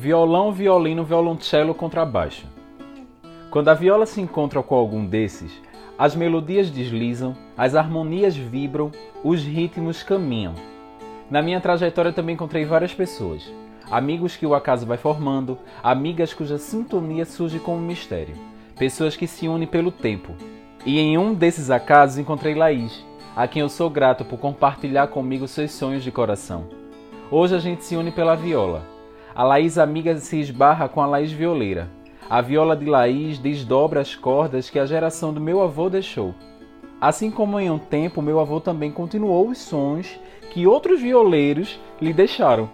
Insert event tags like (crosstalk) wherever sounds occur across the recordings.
violão, violino, violoncelo, contrabaixo. Quando a viola se encontra com algum desses, as melodias deslizam, as harmonias vibram, os ritmos caminham. Na minha trajetória também encontrei várias pessoas, amigos que o acaso vai formando, amigas cuja sintonia surge como mistério, pessoas que se unem pelo tempo. E em um desses acasos encontrei Laís, a quem eu sou grato por compartilhar comigo seus sonhos de coração. Hoje a gente se une pela viola. A Laís amiga se esbarra com a Laís violeira. A viola de Laís desdobra as cordas que a geração do meu avô deixou. Assim como em um tempo meu avô também continuou os sons que outros violeiros lhe deixaram.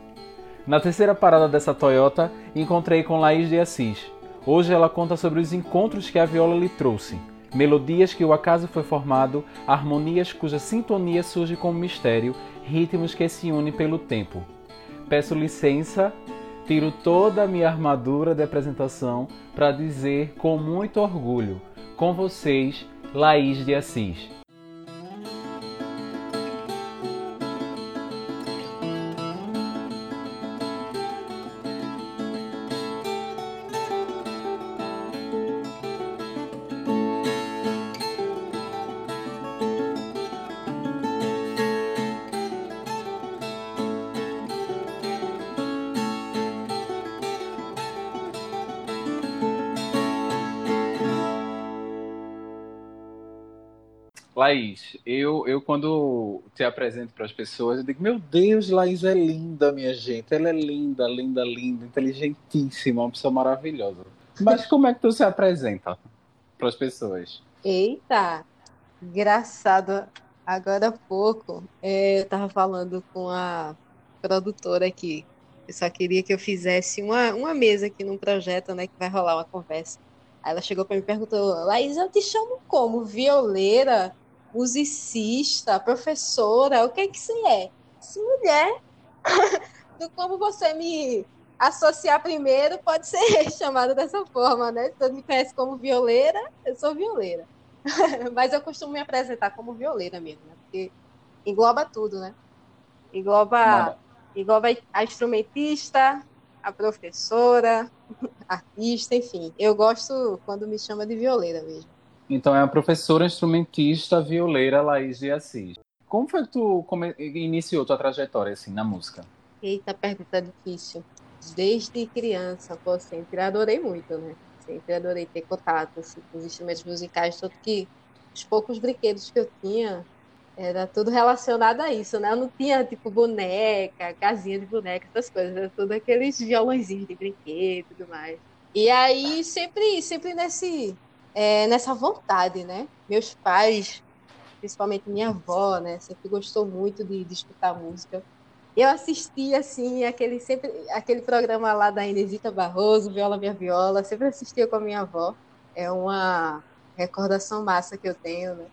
Na terceira parada dessa Toyota, encontrei com Laís de Assis. Hoje ela conta sobre os encontros que a viola lhe trouxe, melodias que o acaso foi formado, harmonias cuja sintonia surge como mistério, ritmos que se unem pelo tempo. Peço licença, tiro toda a minha armadura de apresentação para dizer com muito orgulho, com vocês, Laís de Assis. Laís, eu, eu quando te apresento para as pessoas, eu digo, meu Deus, Laís é linda, minha gente. Ela é linda, linda, linda, inteligentíssima, uma pessoa maravilhosa. Mas como é que tu se apresenta para as pessoas? Eita, engraçado. Agora há pouco, é, eu estava falando com a produtora aqui. Eu só queria que eu fizesse uma, uma mesa aqui num projeto, né, que vai rolar uma conversa. Aí ela chegou para mim e perguntou: Laís, eu te chamo como? Violeira? Musicista, professora, o que é que você é? Se mulher, (laughs) do como você me associar primeiro, pode ser (laughs) chamada dessa forma, né? Você me conhece como violeira, eu sou violeira. (laughs) Mas eu costumo me apresentar como violeira mesmo, né? Porque engloba tudo, né? Engloba, engloba a instrumentista, a professora, artista, enfim. Eu gosto quando me chama de violeira mesmo. Então é a professora instrumentista violeira Laís de Assis. Como foi que tu come... iniciou tua trajetória assim na música? Eita, pergunta difícil. Desde criança, pô, sempre adorei muito, né? Sempre adorei ter contato assim, com os instrumentos musicais, tanto que os poucos brinquedos que eu tinha era tudo relacionado a isso, né? Eu não tinha, tipo, boneca, casinha de boneca, essas coisas. Era tudo aqueles violãozinhos de brinquedo e tudo mais. E aí, sempre, sempre nesse, é, nessa vontade, né? Meus pais, principalmente minha avó, né, sempre gostou muito de, de escutar música. Eu assistia assim aquele sempre aquele programa lá da Inesita Barroso, Viola Minha Viola, sempre assistia com a minha avó. É uma recordação massa que eu tenho, né?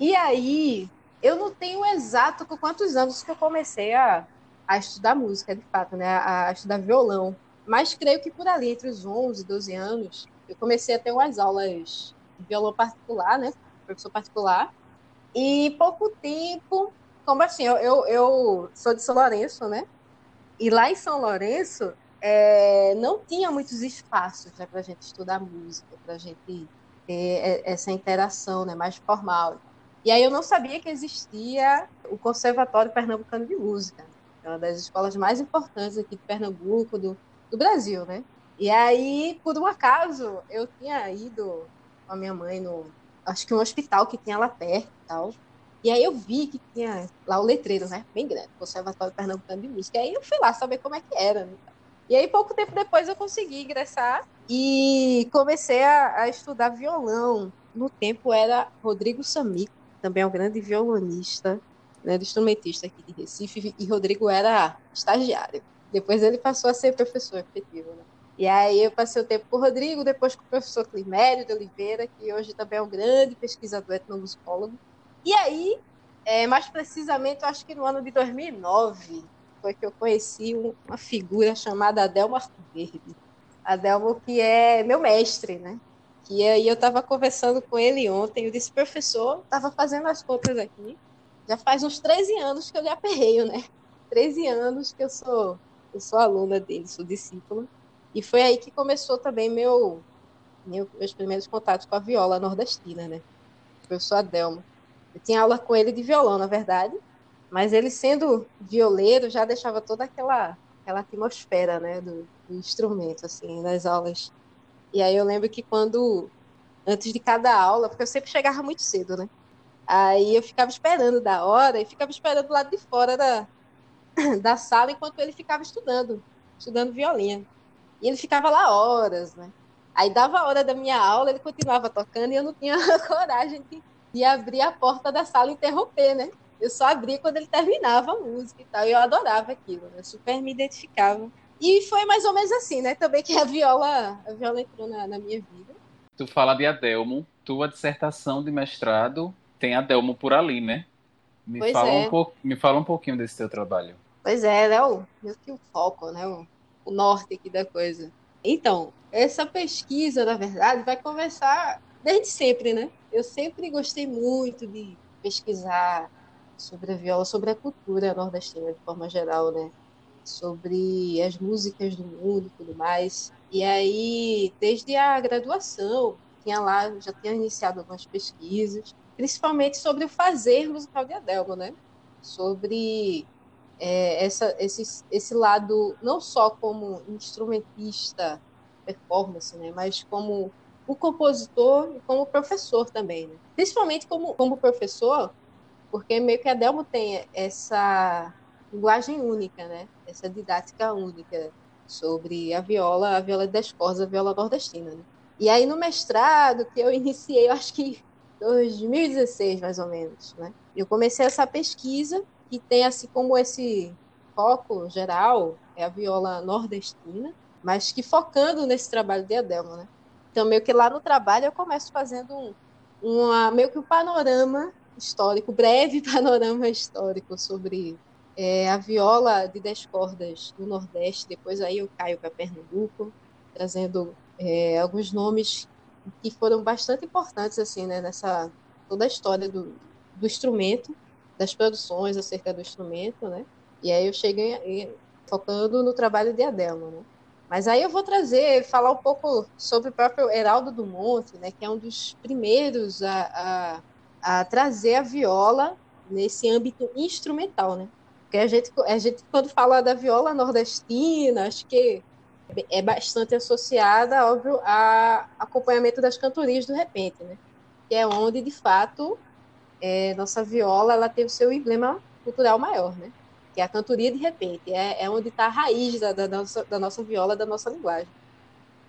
E aí, eu não tenho exato com quantos anos que eu comecei a, a estudar música, de fato, né? A, a estudar violão. Mas creio que por ali, entre os 11 e 12 anos, eu comecei a ter umas aulas de violão particular, né? Professor particular. E pouco tempo, como assim, eu, eu, eu sou de São Lourenço, né? E lá em São Lourenço é, não tinha muitos espaços né, para a gente estudar música, para a gente ter essa interação né, mais formal. E aí eu não sabia que existia o Conservatório Pernambucano de Música, é uma das escolas mais importantes aqui de Pernambuco, do, do Brasil, né? E aí, por um acaso, eu tinha ido com a minha mãe no. Acho que um hospital que tinha lá perto e tal. E aí eu vi que tinha lá o letreiro, né? Bem grande, Conservatório Pernambucano de Música. E aí eu fui lá saber como é que era. Né? E aí, pouco tempo depois, eu consegui ingressar e comecei a, a estudar violão. No tempo era Rodrigo Samico, também é um grande violonista, né, instrumentista aqui de Recife, e Rodrigo era estagiário. Depois ele passou a ser professor efetivo. Né? E aí eu passei o tempo com o Rodrigo, depois com o professor Climério de Oliveira, que hoje também é um grande pesquisador etnomusicólogo. E aí, é, mais precisamente, eu acho que no ano de 2009, foi que eu conheci uma figura chamada Adelmo Verde. Adelmo que é meu mestre, né? E aí eu estava conversando com ele ontem, eu disse, professor, estava fazendo as contas aqui, já faz uns 13 anos que eu lhe aperreio, né? 13 anos que eu sou, eu sou aluna dele, sou discípula. E foi aí que começou também meu, meu meus primeiros contatos com a viola nordestina, né? O professor Adelmo. Eu tinha aula com ele de violão, na verdade, mas ele sendo violeiro já deixava toda aquela aquela atmosfera, né, do, do instrumento assim, nas aulas. E aí eu lembro que quando antes de cada aula, porque eu sempre chegava muito cedo, né? Aí eu ficava esperando da hora e ficava esperando do lado de fora da, (coughs) da sala enquanto ele ficava estudando, estudando violinha. E ele ficava lá horas, né? Aí dava a hora da minha aula, ele continuava tocando e eu não tinha (laughs) coragem de, de abrir a porta da sala e interromper, né? Eu só abria quando ele terminava a música e tal. E eu adorava aquilo, né? Super me identificava. E foi mais ou menos assim, né? Também que a viola, a viola entrou na, na minha vida. Tu fala de Adelmo, tua dissertação de mestrado tem Adelmo por ali, né? Me pois fala, é. um pouco, me fala um pouquinho desse teu trabalho. Pois é, né? O, meio que o foco, né? O, o norte aqui da coisa. Então, essa pesquisa, na verdade, vai começar desde sempre, né? Eu sempre gostei muito de pesquisar sobre a viola, sobre a cultura nordestina de forma geral, né? Sobre as músicas do mundo e tudo mais. E aí, desde a graduação, tinha lá, já tinha iniciado algumas pesquisas, principalmente sobre o fazer musical de Adelmo, né? Sobre é, essa, esse, esse lado, não só como instrumentista, performance, né? Mas como o compositor e como professor também, né? Principalmente como, como professor, porque meio que Adelmo tem essa linguagem única, né? Essa didática única sobre a viola, a viola das cordas, a viola nordestina, né? E aí no mestrado que eu iniciei, eu acho que 2016 mais ou menos, né? Eu comecei essa pesquisa que tem assim como esse foco geral é a viola nordestina, mas que focando nesse trabalho de Adelmo, né? Então meio que lá no trabalho eu começo fazendo um, uma meio que um panorama histórico, breve (laughs) panorama histórico sobre é, a viola de dez cordas do Nordeste. Depois aí eu caio para Pernambuco, trazendo é, alguns nomes que foram bastante importantes assim, né, nessa toda a história do, do instrumento, das produções acerca do instrumento, né? E aí eu cheguei focando no trabalho de Adelmo, né? Mas aí eu vou trazer, falar um pouco sobre o próprio Heraldo do Monte, né, que é um dos primeiros a, a, a trazer a viola nesse âmbito instrumental, né? Porque a gente, a gente, quando fala da viola nordestina, acho que é bastante associada, óbvio, a acompanhamento das cantorias do repente, né? Que é onde, de fato, é, nossa viola ela tem o seu emblema cultural maior, né? Que é a cantoria de repente, é, é onde está a raiz da, da, nossa, da nossa viola, da nossa linguagem.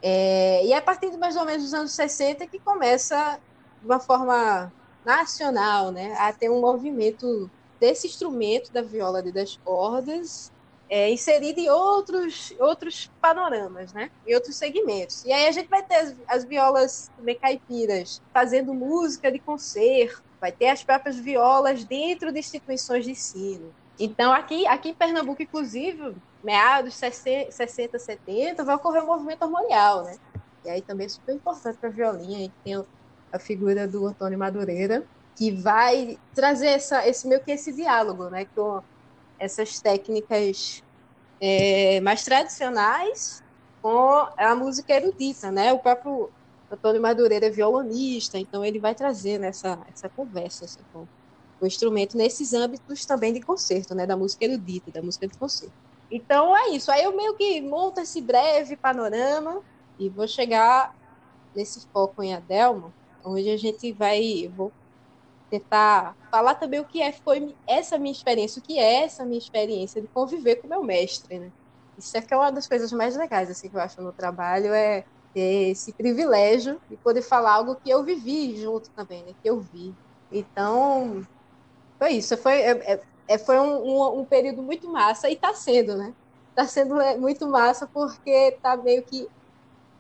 É, e é a partir de mais ou menos dos anos 60 que começa, de uma forma nacional, né, a ter um movimento desse instrumento da viola de dez cordas é, inserido em outros, outros panoramas, né? Em outros segmentos. E aí a gente vai ter as, as violas também caipiras fazendo música de concerto, vai ter as próprias violas dentro de instituições de ensino. Então, aqui, aqui em Pernambuco, inclusive, meados 60, 70, vai ocorrer um movimento harmonial, né? E aí também é super importante para a violinha, a gente tem a figura do Antônio Madureira, que vai trazer essa, esse meio que esse diálogo, né? Com, essas técnicas é, mais tradicionais com a música erudita, né? O próprio Antônio Madureira é violonista, então ele vai trazer nessa essa conversa assim, com o instrumento nesses âmbitos também de concerto, né? Da música erudita, da música de concerto. Então é isso. Aí eu meio que monto esse breve panorama e vou chegar nesse foco em Adelmo, onde a gente vai, vou tentar falar também o que é, foi essa minha experiência, o que é essa minha experiência de conviver com meu mestre, né? Isso é que é uma das coisas mais legais assim que eu acho no trabalho é ter esse privilégio de poder falar algo que eu vivi junto também, né? Que eu vi. Então foi isso. Foi é, é, foi um, um, um, período muito massa e está sendo, né? Está sendo é, muito massa porque está meio que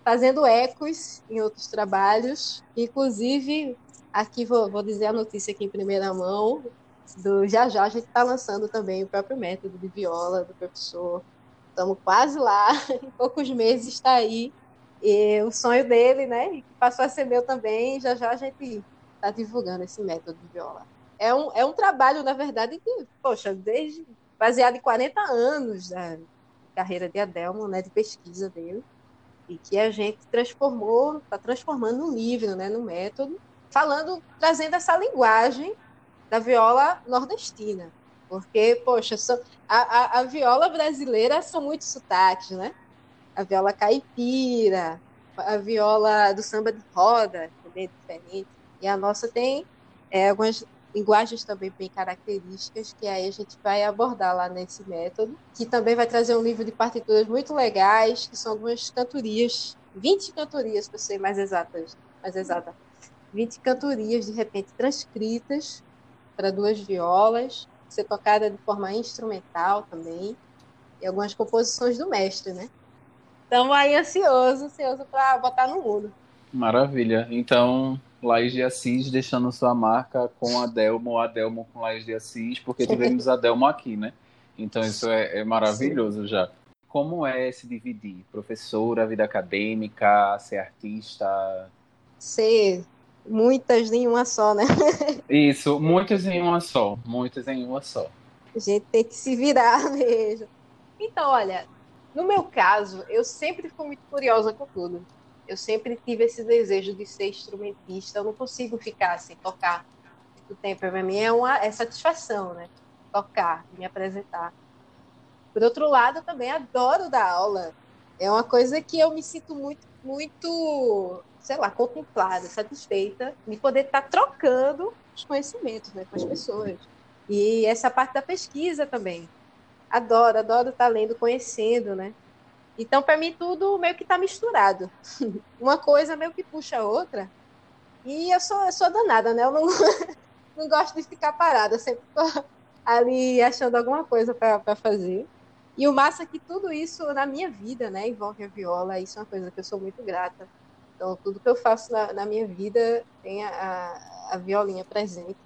fazendo ecos em outros trabalhos, inclusive Aqui vou, vou dizer a notícia aqui em primeira mão. Do já já a gente está lançando também o próprio método de viola do professor. Estamos quase lá, (laughs) em poucos meses está aí. E o sonho dele, né? Passou a ser meu também. Já já a gente está divulgando esse método de viola. É um, é um trabalho, na verdade, que, poxa, desde baseado em 40 anos da carreira de Adelmo, né, de pesquisa dele. e que a gente transformou, está transformando no livro, né, no método, falando, trazendo essa linguagem da viola nordestina. Porque, poxa, a, a, a viola brasileira são muitos sotaques, né? A viola caipira, a viola do samba de roda, também é diferente. E a nossa tem é, algumas linguagens também bem características, que aí a gente vai abordar lá nesse método, que também vai trazer um livro de partituras muito legais, que são algumas cantorias, 20 cantorias, para ser mais exatas, mais exata, 20 cantorias, de repente, transcritas para duas violas, ser tocada de forma instrumental também, e algumas composições do mestre, né? Estamos aí ansioso, ansioso para botar no mundo. Maravilha. Então, Laís de Assis deixando sua marca com a Delmo, a Delmo com Laís de Assis, porque tivemos a Delmo aqui, né? Então isso é, é maravilhoso Sim. já. Como é se dividir? Professora, vida acadêmica, ser artista? Ser muitas em uma só, né? (laughs) Isso, muitas em uma só. Muitas em uma só. A gente tem que se virar (laughs) mesmo. Então, olha, no meu caso, eu sempre fui muito curiosa com tudo. Eu sempre tive esse desejo de ser instrumentista. Eu não consigo ficar sem tocar muito tempo. Para mim é uma é satisfação, né? Tocar, me apresentar. Por outro lado, eu também adoro dar aula. É uma coisa que eu me sinto muito, muito, sei lá, contemplada, satisfeita de poder estar trocando os conhecimentos né, com as pessoas. E essa parte da pesquisa também. Adoro, adoro estar lendo, conhecendo, né? Então, para mim, tudo meio que está misturado. (laughs) Uma coisa meio que puxa a outra. E eu sou, eu sou danada, né? Eu não, (laughs) não gosto de ficar parada, sempre estou ali achando alguma coisa para fazer. E o massa é que tudo isso na minha vida, né, envolve a viola, isso é uma coisa que eu sou muito grata. Então, tudo que eu faço na, na minha vida tem a, a violinha presente.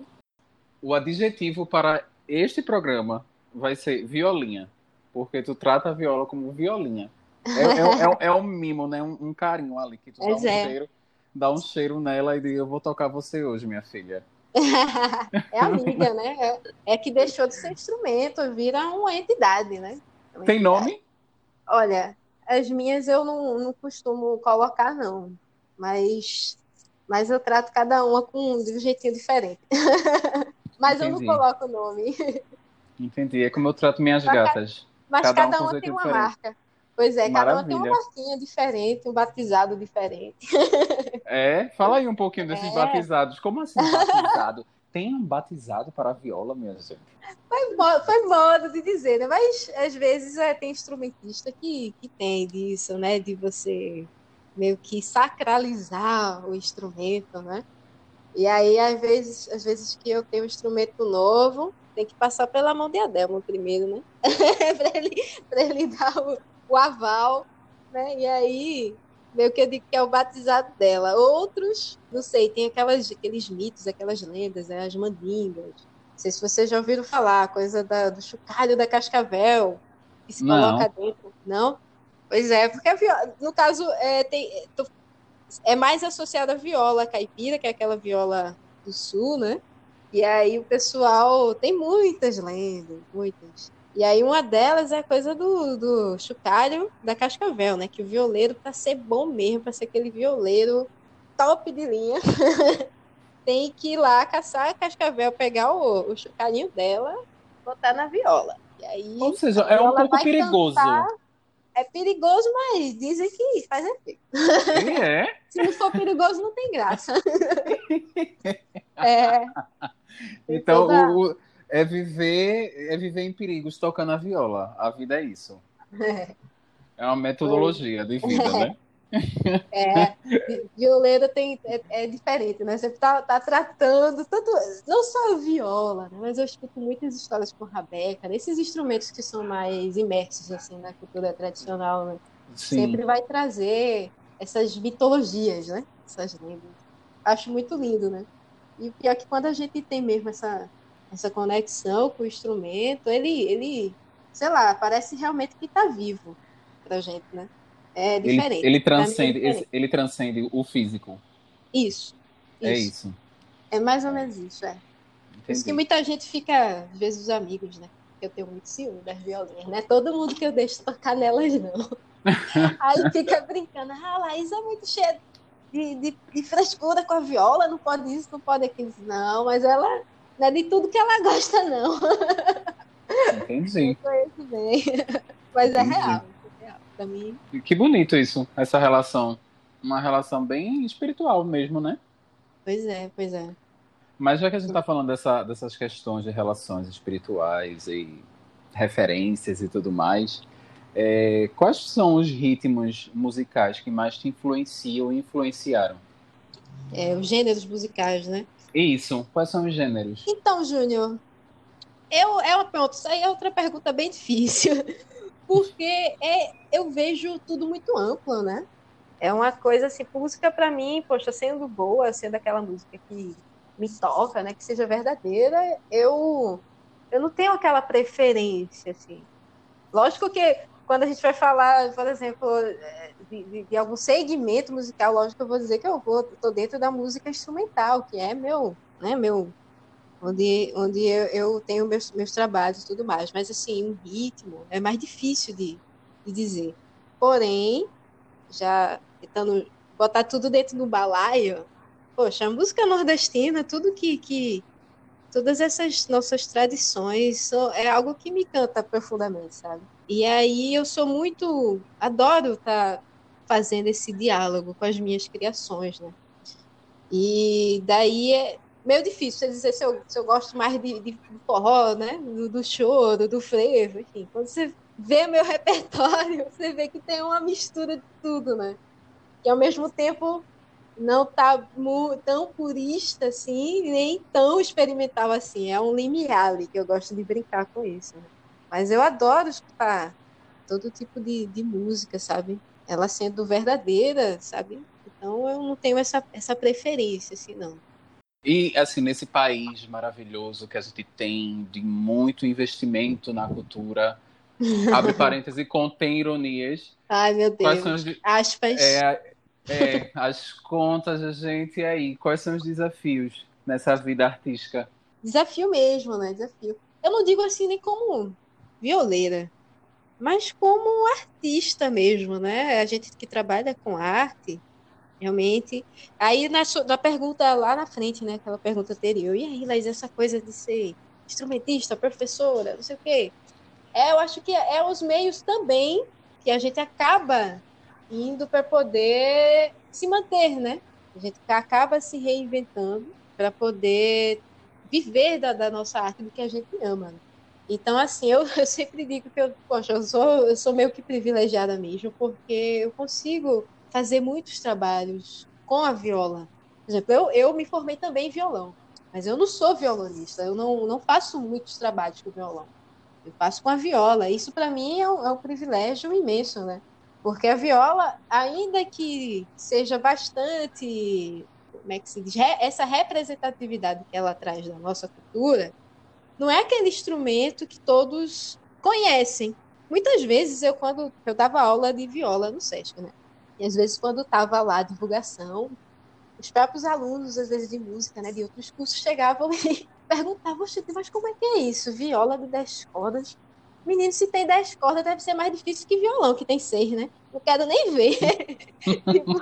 O adjetivo para este programa vai ser violinha, porque tu trata a viola como violinha. É, é, (laughs) é, é um mimo, né? Um, um, carinho ali que tu dá um, é. cheiro, dá um cheiro nela e diz, eu vou tocar você hoje, minha filha. é amiga, né? É, é, que deixou de ser instrumento, vira uma entidade, né? Uma Tem entidade. nome? Olha, as minhas eu não, não costumo colocar, não. Mas, mas eu trato cada uma com, de um jeitinho diferente. (laughs) mas Entendi. eu não coloco nome. (laughs) Entendi. É como eu trato minhas gatas. Mas cada, cada uma tem uma diferente. marca. Pois é, Maravilha. cada uma tem uma marquinha diferente, um batizado diferente. (laughs) É? Fala aí um pouquinho desses é. batizados. Como assim batizado? (laughs) tem um batizado para a viola, minha gente? Foi, foi modo de dizer, né? Mas às vezes é, tem instrumentista que, que tem disso, né? De você meio que sacralizar o instrumento, né? E aí, às vezes, às vezes que eu tenho um instrumento novo, tem que passar pela mão de Adelmo primeiro, né? (laughs) para ele, ele dar o, o aval, né? E aí, meio que eu digo que é o batizado dela. Outros, não sei, tem aquelas, aqueles mitos, aquelas lendas, né? as mandingas. Não sei se vocês já ouviram falar, coisa da, do chocalho da cascavel, que se não. coloca dentro. Não? Pois é, porque a viola, no caso, é, tem, é mais associada à viola caipira, que é aquela viola do sul, né? E aí o pessoal tem muitas lendas, muitas. E aí uma delas é a coisa do, do chocalho da cascavel, né? Que o violeiro, para ser bom mesmo, para ser aquele violeiro top de linha, (laughs) tem que ir lá caçar a cascavel, pegar o, o chocalhinho dela, botar na viola. E aí, Ou seja, é um pouco perigoso. Cantar, é perigoso, mas dizem que faz efeito. É? (laughs) Se não for perigoso, não tem graça. (laughs) é. (laughs) Então, toda... o, é viver, é viver em perigos tocando a viola. A vida é isso. É, é uma metodologia de vida, né? (laughs) É, violeira tem, é, é, diferente, né? Você tá, tá tratando tanto, não só a viola, né? mas eu escuto muitas histórias com rabeca, nesses instrumentos que são mais imersos assim na cultura tradicional, né? Sempre vai trazer essas mitologias, né? Essas lendas. Acho muito lindo, né? E o pior é que quando a gente tem mesmo essa essa conexão com o instrumento, ele, ele sei lá, parece realmente que está vivo pra gente, né? É diferente. Ele, ele transcende, é diferente. ele transcende o físico. Isso, isso. É isso. É mais ou menos isso, é. Por isso que muita gente fica, às vezes, os amigos, né? Eu tenho muito ciúme das violinhas, né? Todo mundo que eu deixo tocar nelas, não. (laughs) Aí fica brincando, ah, Laís é muito cheia de, de, de, frescura com a viola, não pode isso, não pode aquilo. Não, mas ela não é de tudo que ela (laughs) gosta, não. Entendi. Eu conheço bem. Mas é Entendi. é real. É real. Pra mim. Que bonito isso, essa relação. Uma relação bem espiritual mesmo, né? Pois é, pois é. Mas já que a gente está falando dessa, dessas questões de relações espirituais e referências e tudo mais, é, quais são os ritmos musicais que mais te influenciam e influenciaram? É, os gêneros musicais, né? Isso, quais são os gêneros? Então, Júnior, eu, é uma, pronto, isso aí é outra pergunta bem difícil, (laughs) porque é, eu vejo tudo muito amplo, né? É uma coisa assim, música para mim, poxa, sendo boa, sendo aquela música que me toca, né, que seja verdadeira, eu eu não tenho aquela preferência assim. Lógico que quando a gente vai falar, por exemplo, de, de, de algum segmento musical, lógico eu vou dizer que eu vou, tô dentro da música instrumental, que é meu, né, meu onde, onde eu, eu tenho meus, meus trabalhos e tudo mais. Mas, assim, um ritmo é mais difícil de, de dizer. Porém, já tentando botar tudo dentro do balaio, poxa, a música nordestina, tudo que, que todas essas nossas tradições é algo que me canta profundamente, sabe? E aí eu sou muito, adoro estar tá fazendo esse diálogo com as minhas criações, né? E daí é meio difícil dizer se eu, se eu gosto mais de, de forró, né? Do, do choro, do frevo, enfim. Quando você vê meu (laughs) repertório, você vê que tem uma mistura de tudo, né? que ao mesmo tempo não tá tão purista assim, nem tão experimental assim. É um limiar ali, que eu gosto de brincar com isso. Né? Mas eu adoro escutar todo tipo de, de música, sabe? Ela sendo verdadeira, sabe? Então eu não tenho essa, essa preferência, assim, não. E, assim, nesse país maravilhoso que a gente tem, de muito investimento na cultura, abre (laughs) parênteses, contém ironias. Ai, meu Deus. As, Aspas. É, é, as contas da gente e aí, quais são os desafios nessa vida artística? Desafio mesmo, né? Desafio. Eu não digo assim nem como violeira, mas como artista mesmo, né? A gente que trabalha com arte, realmente. Aí na, na pergunta lá na frente, né? Aquela pergunta anterior, e aí, Laís, essa coisa de ser instrumentista, professora, não sei o quê. É, eu acho que é os meios também que a gente acaba indo para poder se manter, né? A gente acaba se reinventando para poder viver da, da, nossa arte do que a gente ama. Né? Então, assim, eu, (laughs) eu, sempre digo que eu, poxa, eu sou, eu sou meio que privilegiada mesmo, porque eu consigo fazer muitos trabalhos com a viola. Por exemplo, eu, eu me formei também em violão, mas eu não sou violonista, eu não, não faço muitos trabalhos com violão. Eu faço com a viola. Isso, para mim, é um, é um privilégio imenso, né? Porque a viola, ainda que seja bastante, como é que se diz, essa representatividade que ela traz da nossa cultura, não é aquele instrumento que todos conhecem. Muitas vezes eu quando eu dava aula de viola no SESC, né? E às vezes quando estava lá a divulgação, os próprios alunos, às vezes de música, né, de outros cursos, chegavam (laughs) e perguntavam, mas como é que é isso? Viola de 10 cordas? Menino, se tem 10 cordas, deve ser mais difícil que violão, que tem 6, né? Não quero nem ver. (laughs) tipo,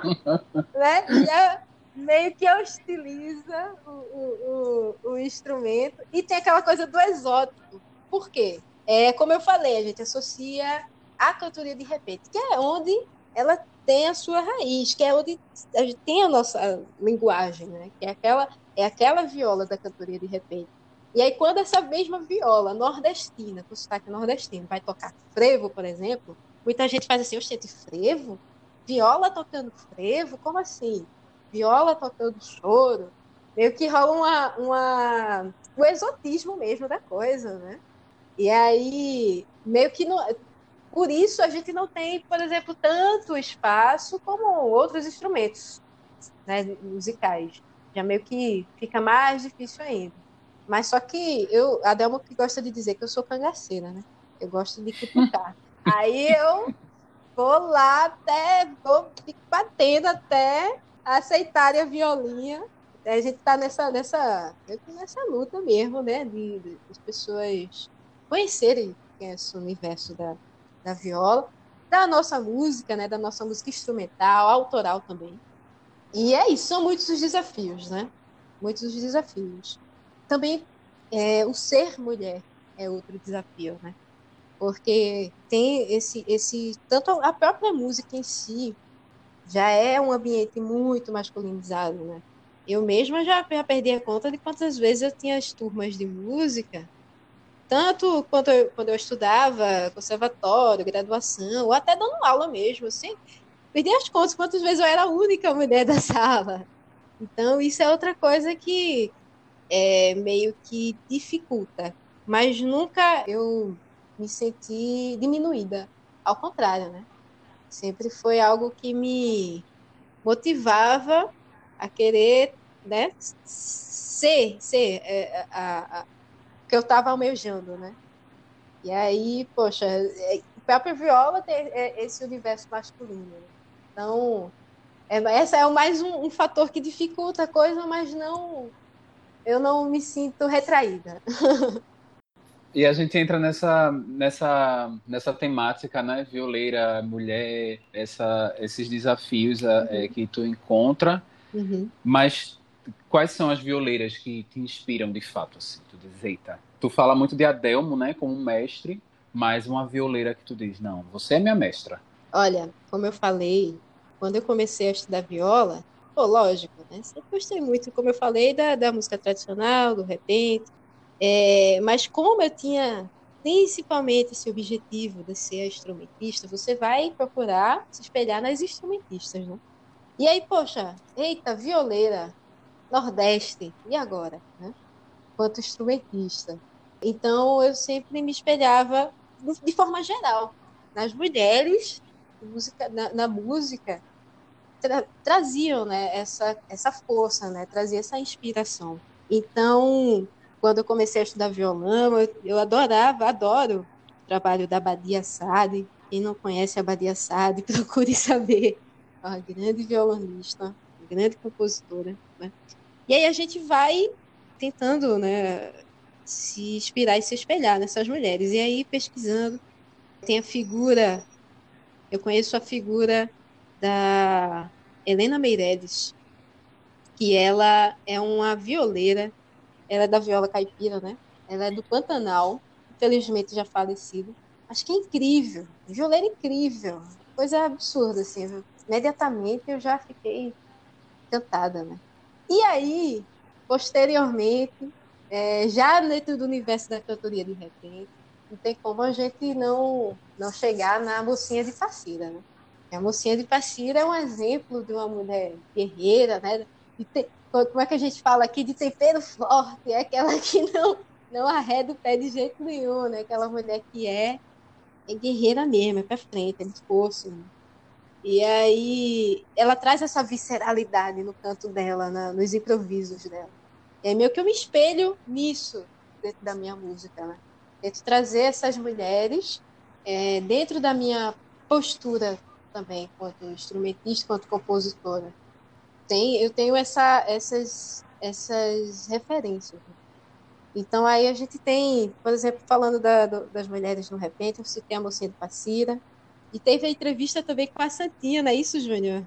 né? Já meio que hostiliza o, o, o, o, instrumento. E tem aquela coisa do exótico. Por quê? É, como eu falei, a gente associa a cantoria de repente, que é onde ela tem a sua raiz, que é onde a gente tem a nossa linguagem, né? Que é aquela, é aquela viola da cantoria de repente e aí, quando essa mesma viola nordestina, com sotaque nordestino, vai tocar frevo, por exemplo, muita gente faz assim, oxente, frevo? Viola tocando frevo? Como assim? Viola tocando choro? Meio que rola uma, uma, o exotismo mesmo da coisa, né? E aí, meio que não, por isso a gente não tem, por exemplo, tanto espaço como outros instrumentos né, musicais. Já meio que fica mais difícil ainda. Mas só que eu, a Delma que gosta de dizer que eu sou cangaceira, né? Eu gosto de cutucar. (laughs) Aí eu vou lá até, vou batendo até aceitarem a violinha. A gente tá nessa, nessa, nessa luta mesmo, né? De, de as pessoas conhecerem é esse universo da, da viola. da nossa música, né, da nossa música instrumental, autoral também. E é isso, são muitos os desafios, né? Muitos os desafios. Também é, o ser mulher é outro desafio, né? Porque tem esse, esse tanto a própria música em si já é um ambiente muito masculinizado, né? Eu mesma já, já perdi a conta de quantas vezes eu tinha as turmas de música, tanto quando eu, quando eu estudava conservatório, graduação, ou até dando aula mesmo, assim, perdi as contas quantas vezes eu era a única mulher da (laughs) sala. Então, isso é outra coisa que é, meio que dificulta. Mas nunca eu me senti diminuída. Ao contrário, né? Sempre foi algo que me motivava a querer né, ser, ser é, a, a, que eu estava almejando, né? E aí, poxa, é, a própria viola tem é, esse universo masculino. Né? Então, é, essa é mais um, um, fator que dificulta a coisa, mas não, eu não me sinto retraída. E a gente entra nessa, nessa, nessa temática, né? Violeira, mulher, essa, esses desafios uhum. é, que tu encontra Uhum. Mas quais são as violeiras que te inspiram de fato? Assim? Tu diz, eita. Tu fala muito de Adelmo, né, como mestre, mas uma violeira que tu diz, não, você é minha mestra. Olha, como eu falei, quando eu comecei a estudar viola, pô, lógico, né? Sempre gostei muito, como eu falei, da, da música tradicional, do repente. É, mas como eu tinha principalmente esse objetivo de ser instrumentista, você vai procurar se espelhar nas instrumentistas, né? E aí, poxa, eita, violeira, Nordeste, e agora? Né? Quanto instrumentista. Então, eu sempre me espelhava, de forma geral, nas mulheres, música, na, na música, tra traziam né, essa, essa força, né, trazia essa inspiração. Então, quando eu comecei a estudar violão, eu, eu adorava, adoro o trabalho da Badia Sade. Quem não conhece a Badia Sade, (laughs) procure saber uma grande violonista, grande compositora. Né? E aí a gente vai tentando né, se inspirar e se espelhar nessas mulheres. E aí, pesquisando, tem a figura, eu conheço a figura da Helena Meireles, que ela é uma violeira, ela é da viola caipira, né? Ela é do Pantanal, infelizmente já falecido. Acho que é incrível, violeira incrível, coisa absurda, assim imediatamente eu já fiquei encantada, né? E aí, posteriormente, é, já dentro do universo da cantoria de repente, não tem como a gente não, não chegar na mocinha de Passira, né? A mocinha de Passira é um exemplo de uma mulher guerreira, né? Te, como é que a gente fala aqui? De tempero forte, é aquela que não, não arreda o pé de jeito nenhum, né? Aquela mulher que é, é guerreira mesmo, é pra frente, é disposto, né? E aí ela traz essa visceralidade no canto dela, na, nos improvisos dela. E aí meio que eu me espelho nisso dentro da minha música, né? Tento trazer essas mulheres é, dentro da minha postura também, quanto instrumentista, quanto compositora. Tem, eu tenho essa, essas, essas referências. Então aí a gente tem, por exemplo, falando da, do, das mulheres no repente, eu citei a mocinha de Passira, e teve a entrevista também com a Santinha, não é isso, Júnior?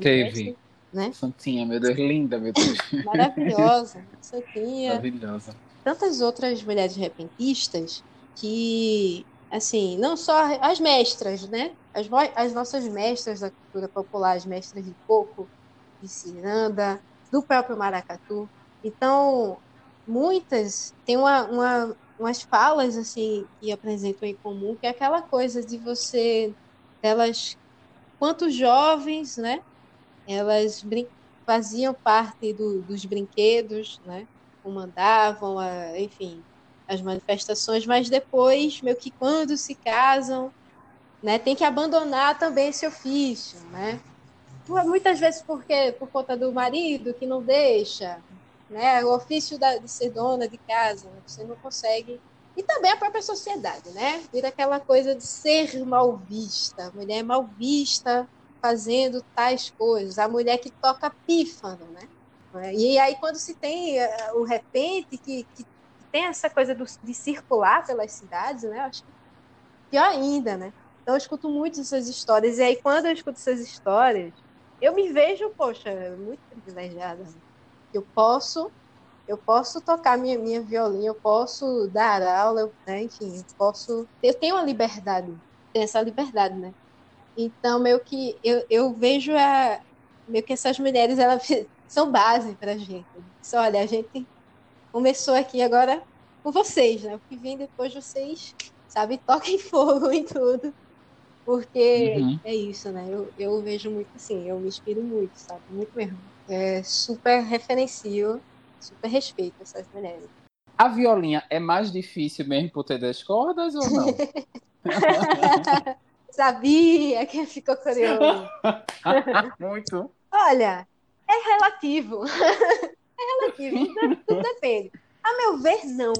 Teve. Né? Santinha, meu Deus, linda, meu Deus. (laughs) Maravilhosa. Santinha. Maravilhosa. Tantas outras mulheres repentistas que, assim, não só as mestras, né? As, as nossas mestras da cultura popular, as mestras de coco, de ciranda, do próprio maracatu. Então, muitas têm uma, uma umas falas assim que apresentam em comum, que é aquela coisa de você, elas, quanto jovens, né, elas faziam parte do, dos brinquedos, né, comandavam, a, enfim, as manifestações, mas depois, meio que quando se casam, né, tem que abandonar também esse ofício, né, muitas vezes porque por conta do marido que não deixa, né? O ofício da, de ser dona de casa, você não consegue. E também a própria sociedade, né? Vira aquela coisa de ser mal vista, mulher é mal vista fazendo tais coisas, a mulher que toca pífano, né? E aí quando se tem eh, o repente que, que tem essa coisa do, de circular pelas cidades, né? Acho que pior ainda, né? Então eu escuto muito essas histórias. E aí, quando eu escuto essas histórias, eu me vejo, poxa, muito privilegiada. Eu posso, eu posso tocar minha, minha violina, eu posso dar aula, né? enfim, eu posso. Eu tenho uma liberdade, tenho essa liberdade, né? Então, meio que eu, eu vejo a, meio que essas mulheres elas (laughs) são base para a gente. Só, olha, a gente começou aqui agora com vocês, né? O que vem depois vocês, sabe, toquem (laughs) fogo em tudo. Porque uhum. é isso, né? Eu, eu vejo muito assim, eu me inspiro muito, sabe? Muito mesmo. É super referencio, super respeito essas mulheres. A violinha é mais difícil mesmo por ter 10 cordas ou não? (laughs) Sabia que ficou curioso. (laughs) muito. Olha, é relativo. É relativo, tudo, tudo (laughs) depende. A meu ver, não.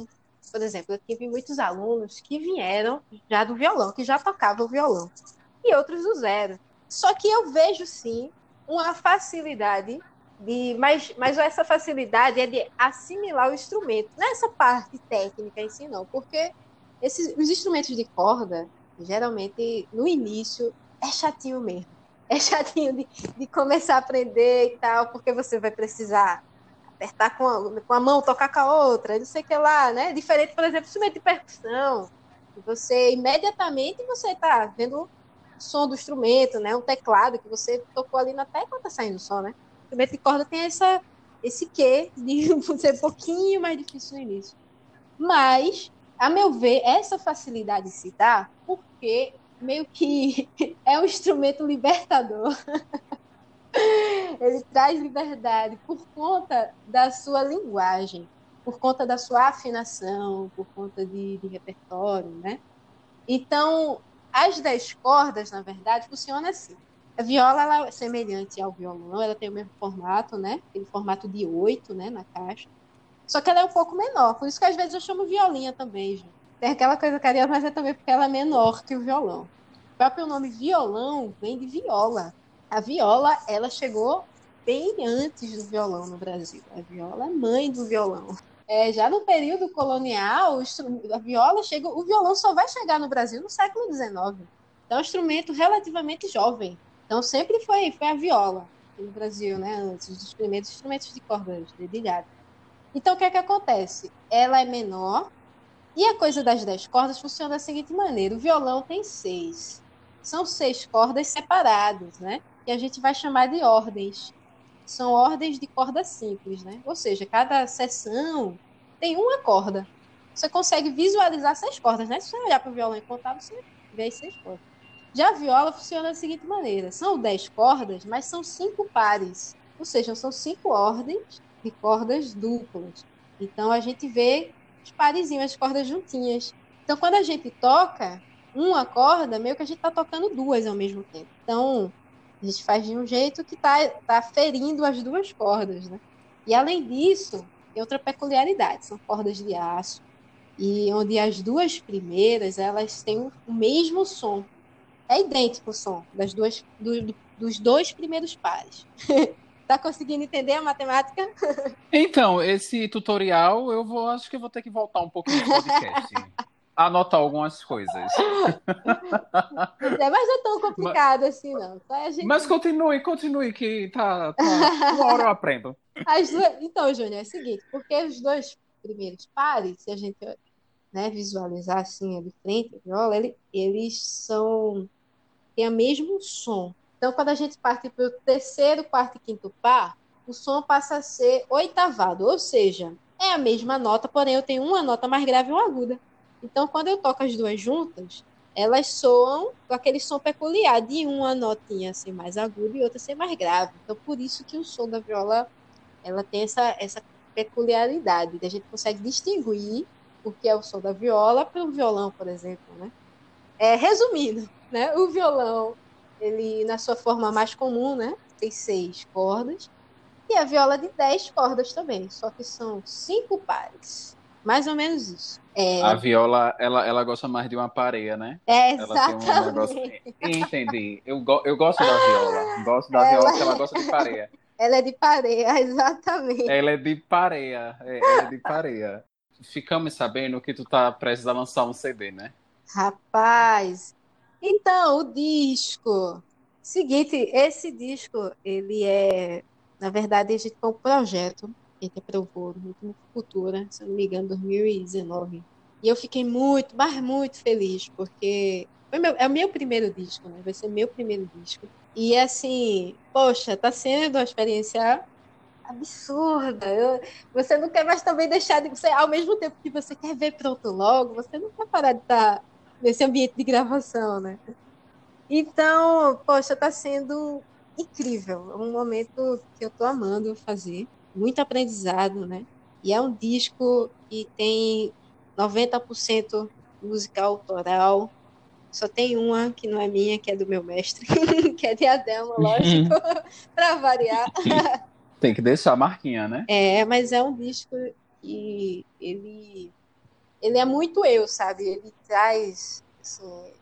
Por exemplo, eu tive muitos alunos que vieram já do violão, que já tocavam violão, e outros do zero. Só que eu vejo sim uma facilidade de, mas, mas essa facilidade é de assimilar o instrumento, nessa parte técnica em si não, porque esses, os instrumentos de corda, geralmente no início é chatinho mesmo, é chatinho de, de começar a aprender e tal, porque você vai precisar apertar com a, com a mão, tocar com a outra, não sei o que lá, né? Diferente, por exemplo, instrumento de percussão. Você imediatamente você está vendo o som do instrumento, né? Um teclado que você tocou ali na tecla está saindo som, né? O instrumento de corda tem essa, esse quê de (laughs) ser um pouquinho mais difícil no início. Mas, a meu ver, essa facilidade se dá porque meio que (laughs) é um instrumento libertador. (laughs) Ele traz liberdade por conta da sua linguagem, por conta da sua afinação, por conta de, de repertório, né? Então, as dez cordas, na verdade, funcionam assim. A viola ela é semelhante ao violão, ela tem o mesmo formato, né? Aquele formato de oito, né, na caixa. Só que ela é um pouco menor, por isso que às vezes eu chamo violinha também, gente. Tem aquela coisa carinhosa, mas é também porque ela é menor que o violão. O próprio nome violão vem de viola, a viola, ela chegou bem antes do violão no Brasil. A viola é mãe do violão. É, já no período colonial, a viola chega, o violão só vai chegar no Brasil no século XIX. Então, é um instrumento relativamente jovem. Então, sempre foi, foi a viola no Brasil, né? Antes dos primeiros instrumentos de cordas dedilhado. Então, o que é que acontece? Ela é menor e a coisa das dez cordas funciona da seguinte maneira: o violão tem seis. São seis cordas separadas, né? Que a gente vai chamar de ordens. São ordens de corda simples, né? Ou seja, cada seção tem uma corda. Você consegue visualizar seis cordas, né? Se você olhar para o violão e contar, você vê as seis cordas. Já a viola funciona da seguinte maneira: são dez cordas, mas são cinco pares. Ou seja, são cinco ordens de cordas duplas. Então a gente vê os parezinhos, as cordas juntinhas. Então quando a gente toca uma corda, meio que a gente está tocando duas ao mesmo tempo. Então a gente faz de um jeito que está tá ferindo as duas cordas, né? E além disso, tem outra peculiaridade, são cordas de aço, e onde as duas primeiras, elas têm o mesmo som. É idêntico o som das duas, do, dos dois primeiros pares. (laughs) tá conseguindo entender a matemática? (laughs) Então, esse tutorial eu vou, acho que eu vou ter que voltar um pouquinho no podcast. (laughs) anotar algumas coisas. é, mas não é tão (laughs) complicado mas, assim, não. Gente... Mas continue, continue, que tá, tá. (laughs) Uma hora eu aprendo. Duas... Então, Júnior, é o seguinte, porque os dois primeiros pares, se a gente né, visualizar assim de frente, viola, ele, eles são. têm o mesmo som. Então, quando a gente parte para o terceiro, quarto e quinto par, o som passa a ser oitavado, ou seja, é a mesma nota, porém eu tenho uma nota mais grave e uma aguda. Então, quando eu toco as duas juntas, elas soam com aquele som peculiar, de uma notinha ser mais aguda e outra ser mais grave. Então, por isso que o som da viola ela tem essa, essa peculiaridade, a gente consegue distinguir o que é o som da viola para o violão, por exemplo, né? É, resumindo, né? O violão, ele na sua forma mais comum, né? Tem seis cordas e a viola de dez cordas também, só que são cinco pares. Mais ou menos isso. É... A viola, ela, ela gosta mais de uma pareia, né? É, exatamente. Um negócio... Entendi. Eu, go... eu gosto da viola. Gosto da ela... viola porque ela gosta de pareia. Ela é de pareia, (laughs) exatamente. Ela é de pareia. É, ela é de pareia. Ficamos sabendo que tu tá prestes a lançar um CD, né? Rapaz, Então, o disco. Seguinte, esse disco, ele é. Na verdade, a gente tem um projeto que a gente aprovou no último Cultura, se não me engano, 2019. E eu fiquei muito, mas muito feliz, porque meu, é o meu primeiro disco, né? Vai ser meu primeiro disco. E assim, poxa, tá sendo uma experiência absurda. Eu, você não quer mais também deixar de você, ao mesmo tempo que você quer ver pronto logo, você não quer parar de estar tá nesse ambiente de gravação, né? Então, poxa, tá sendo incrível. É um momento que eu tô amando fazer. Muito aprendizado, né? E é um disco que tem 90% musical autoral. Só tem uma que não é minha, que é do meu mestre, (laughs) que é de Adelma, lógico, (laughs) para variar. (laughs) Tem que deixar a marquinha, né? É, mas é um disco que ele, ele é muito eu, sabe? Ele traz assim,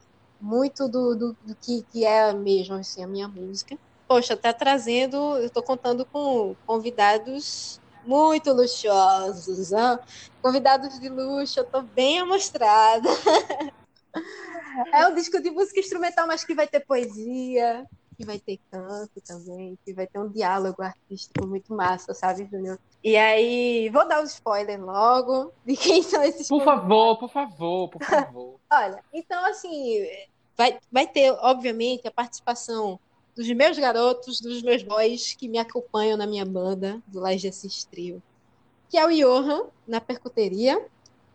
muito do, do, do, que, que é mesmo assim, a minha música. Poxa, tá trazendo, eu tô contando com convidados muito luxuosos, hein? convidados de luxo, eu tô bem amostrada. (laughs) é um disco de música instrumental, mas que vai ter poesia, que vai ter canto também, que vai ter um diálogo artístico muito massa, sabe, Júnior? E aí, vou dar um spoiler logo de quem são esses. Por favor, por favor, por favor. (laughs) Olha, então, assim, vai, vai ter, obviamente, a participação dos meus garotos, dos meus boys que me acompanham na minha banda, do Laje Assis Trio, que é o Johan, na percuteria,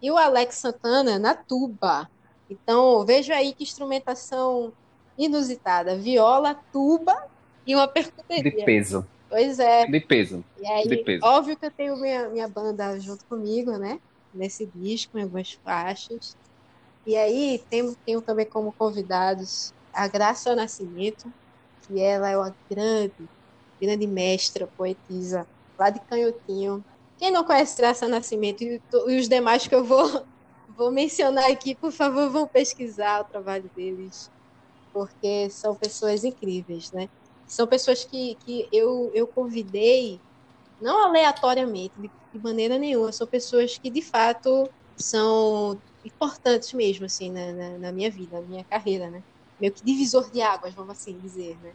e o Alex Santana, na tuba. Então, veja aí que instrumentação inusitada. Viola, tuba e uma percuteria. De peso. Pois é. De peso. E aí, de peso. óbvio que eu tenho minha, minha banda junto comigo, né? Nesse disco, em algumas faixas. E aí, tenho, tenho também como convidados a Graça Nascimento, que ela é uma grande, grande mestra, poetisa, lá de Canhotinho. Quem não conhece Graça Nascimento e, e os demais que eu vou, (laughs) vou mencionar aqui, por favor, vão pesquisar o trabalho deles porque são pessoas incríveis, né? São pessoas que, que eu, eu convidei, não aleatoriamente, de, de maneira nenhuma, são pessoas que de fato são importantes mesmo, assim, na, na, na, minha vida, na minha carreira, né? Meio que divisor de águas, vamos assim dizer, né?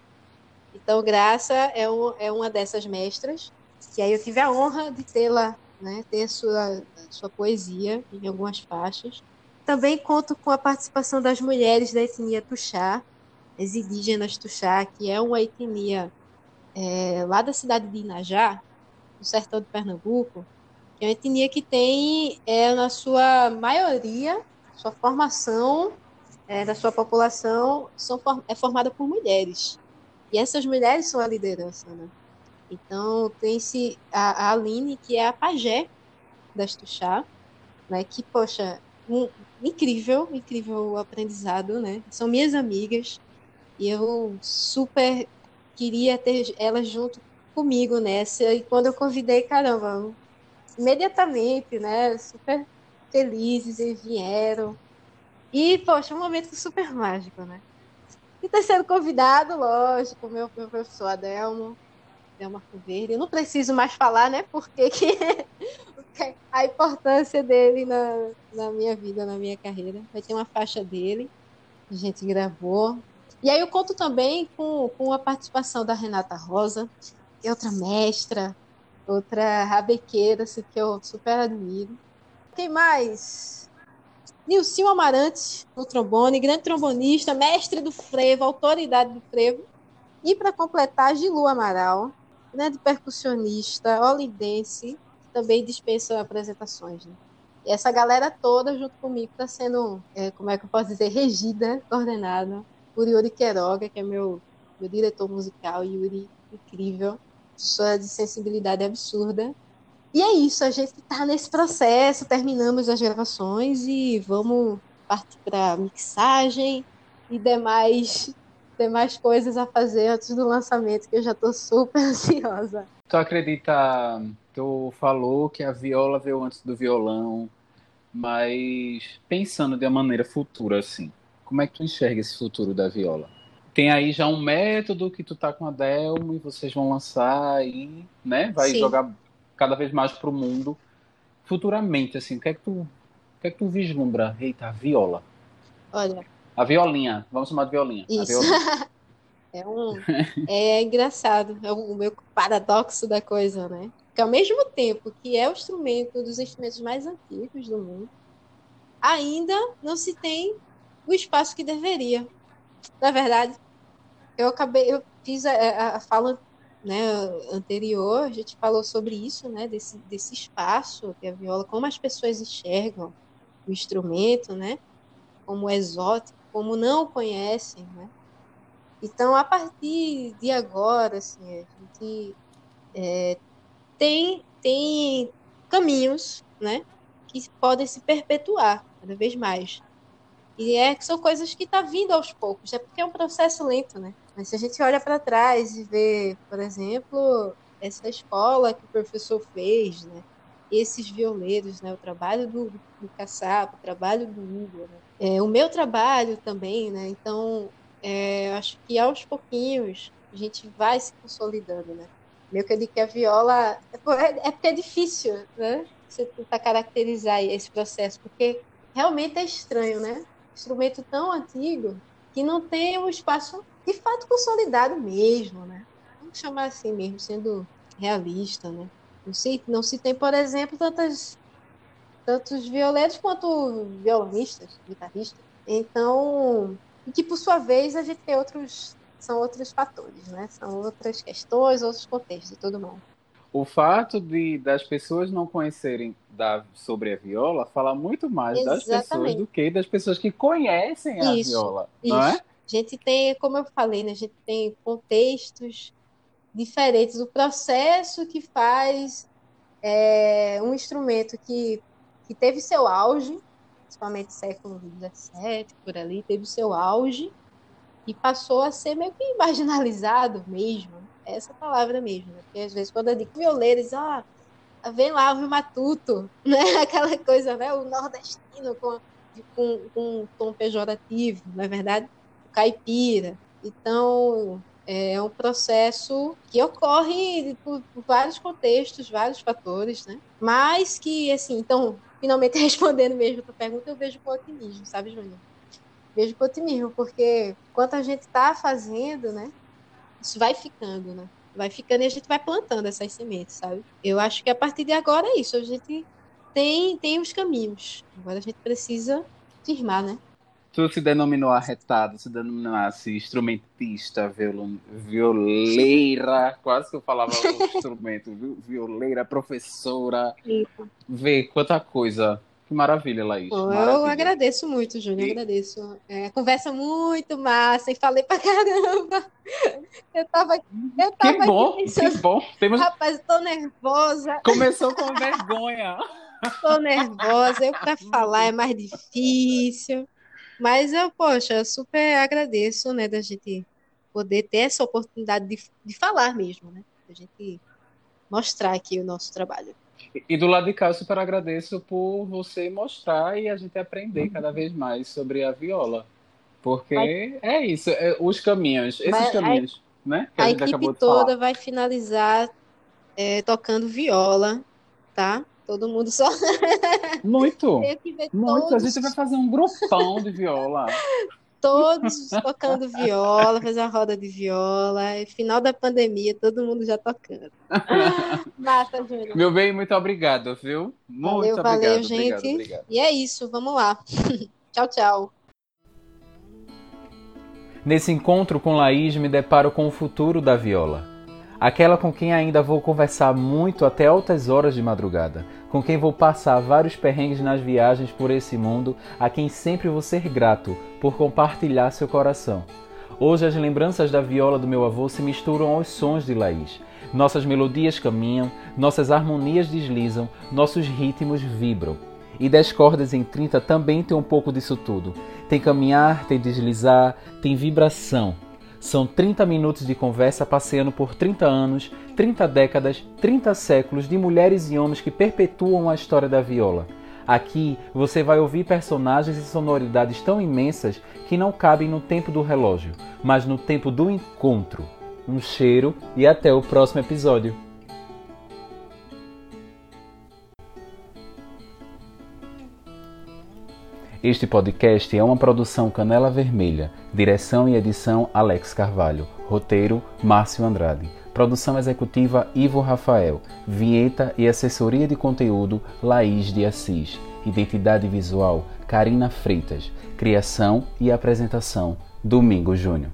Então, Graça é, é uma dessas mestras, que aí eu tive a honra de tê-la, né? Ter sua, sua poesia em algumas faixas. Também conto com a participação das mulheres da etnia Tuxá, as indígenas Tuxá, que é uma etnia é, lá da cidade de Inajá, no sertão de Pernambuco, que é uma etnia que tem, é, na sua maioria, sua formação é, da sua população são, é formada por mulheres. E essas mulheres são a liderança, né? Então, tem-se a, a Aline, que é a pajé das Tuxá, né? Que, poxa, um, incrível, incrível aprendizado, né? São minhas amigas, e eu super queria ter elas junto comigo nessa. E quando eu convidei, caramba, imediatamente, né? Super felizes e vieram. E, poxa, um momento super mágico, né? E terceiro convidado, lógico, meu, meu professor Adelmo, Adelmo Arco Verde. Eu não preciso mais falar, né? Porque que (laughs) a importância dele na, na minha vida, na minha carreira. Vai ter uma faixa dele, a gente gravou, e aí eu conto também com, com a participação da Renata Rosa, que é outra mestra, outra rabequeira, assim, que eu super admiro. Quem mais? Nilcinho Amarante, no trombone, grande trombonista, mestre do frevo, autoridade do frevo. E para completar, Gilu Amaral, grande percussionista, olidense, também dispensa apresentações. Né? E essa galera toda junto comigo está sendo, é, como é que eu posso dizer, regida, coordenada por Yuri Queiroga, que é meu, meu diretor musical, Yuri, incrível, sua de sensibilidade absurda. E é isso, a gente está nesse processo, terminamos as gravações e vamos partir para mixagem e demais, demais coisas a fazer antes do lançamento, que eu já estou super (laughs) ansiosa. Tu acredita, tu falou que a viola veio antes do violão, mas pensando de uma maneira futura, assim, como é que tu enxerga esse futuro da viola? Tem aí já um método que tu tá com a Delmo e vocês vão lançar e, né, vai Sim. jogar cada vez mais pro mundo. Futuramente, assim, o que é que tu, o que é que tu vislumbra, eita, viola? Olha, A violinha, vamos chamar de violinha. Isso. Violinha. (laughs) é, um, é engraçado, é o meu paradoxo da coisa, né? Que ao mesmo tempo que é o instrumento um dos instrumentos mais antigos do mundo, ainda não se tem o espaço que deveria. Na verdade, eu acabei, eu fiz a, a fala né, anterior, a gente falou sobre isso, né, desse, desse espaço que a viola, como as pessoas enxergam o instrumento, né, como exótico, como não conhecem, né. Então, a partir de agora, assim, a gente é, tem, tem caminhos, né, que podem se perpetuar cada vez mais. E é são coisas que estão tá vindo aos poucos, é porque é um processo lento, né? Mas se a gente olha para trás e vê, por exemplo, essa escola que o professor fez, né? esses violeiros, né? o trabalho do, do Caçapa, o trabalho do Hugo, né? é, o meu trabalho também, né? então é, acho que aos pouquinhos a gente vai se consolidando, né? Meio que eu digo que a viola é, é porque é difícil, né? Você tentar caracterizar esse processo, porque realmente é estranho, né? Instrumento tão antigo que não tem um espaço de fato consolidado mesmo, né? Vamos chamar assim mesmo, sendo realista, né? Não se, não se tem, por exemplo, tantas, tantos violeiros quanto violonistas, guitarristas. Então, e que por sua vez a gente tem outros, são outros fatores, né? São outras questões, outros contextos e tudo mais. O fato de das pessoas não conhecerem da, sobre a viola fala muito mais Exatamente. das pessoas do que das pessoas que conhecem a isso, viola, isso. não é? A gente tem, como eu falei, né, a gente tem contextos diferentes. O processo que faz é, um instrumento que, que teve seu auge, principalmente século XVII, por ali, teve seu auge e passou a ser meio que marginalizado mesmo. Essa palavra mesmo. Né? Porque às vezes quando eu digo violeiros, ah, vem lá o Matuto, (laughs) né? aquela coisa, né? o nordestino com, com, com um tom pejorativo, não é verdade? caipira. Então, é um processo que ocorre por, vários contextos, vários fatores, né? Mas que, assim, então, finalmente (laughs) respondendo mesmo a tua pergunta, eu vejo com otimismo, sabe, Júnior? Vejo com otimismo, porque quanto a gente está fazendo, né? Isso vai ficando, né? Vai ficando e a gente vai plantando essas sementes, sabe? Eu acho que a partir de agora é isso. A gente tem, tem os caminhos. Agora a gente precisa firmar, né? Tu se denominou arretado, se denominasse instrumentista, violon, violeira, quase que eu falava o (laughs) instrumento, viu? violeira, professora. Vê quanta coisa. Que maravilha, Laís. Pô, eu agradeço muito, Júnior, e... agradeço. É, conversa muito massa e falei pra caramba. Eu tava, eu tava que bom, pensando, que bom. Temos... Rapaz, tô nervosa. Começou com vergonha. Tô nervosa, eu pra falar é mais difícil. Mas eu, poxa, eu super agradeço, né, da gente poder ter essa oportunidade de, de falar mesmo, né? Da gente mostrar aqui o nosso trabalho. E do lado de cá, eu super agradeço por você mostrar e a gente aprender cada vez mais sobre a viola. Porque é isso, é, os caminhos, esses vai, caminhos, a, né? Que a, a equipe toda vai finalizar é, tocando viola, tá? Todo mundo só. Muito! (laughs) Muito. Todos... A gente vai fazer um grupão de viola. Todos tocando viola, fazer uma roda de viola. E final da pandemia, todo mundo já tocando. (laughs) Massa, Júnior. Meu bem, muito obrigado, viu? Muito valeu, obrigado. Valeu, gente. Obrigado, obrigado. E é isso, vamos lá. (laughs) tchau, tchau. Nesse encontro com Laís, me deparo com o futuro da viola aquela com quem ainda vou conversar muito até altas horas de madrugada, com quem vou passar vários perrengues nas viagens por esse mundo, a quem sempre vou ser grato por compartilhar seu coração. Hoje as lembranças da viola do meu avô se misturam aos sons de Laís. Nossas melodias caminham, nossas harmonias deslizam, nossos ritmos vibram. E 10 cordas em 30 também tem um pouco disso tudo. Tem caminhar, tem deslizar, tem vibração. São 30 minutos de conversa passeando por 30 anos, 30 décadas, 30 séculos de mulheres e homens que perpetuam a história da viola. Aqui você vai ouvir personagens e sonoridades tão imensas que não cabem no tempo do relógio, mas no tempo do encontro. Um cheiro e até o próximo episódio. Este podcast é uma produção Canela Vermelha, direção e edição Alex Carvalho, roteiro Márcio Andrade, produção executiva Ivo Rafael, vinheta e assessoria de conteúdo Laís de Assis, identidade visual Karina Freitas, criação e apresentação Domingo Júnior.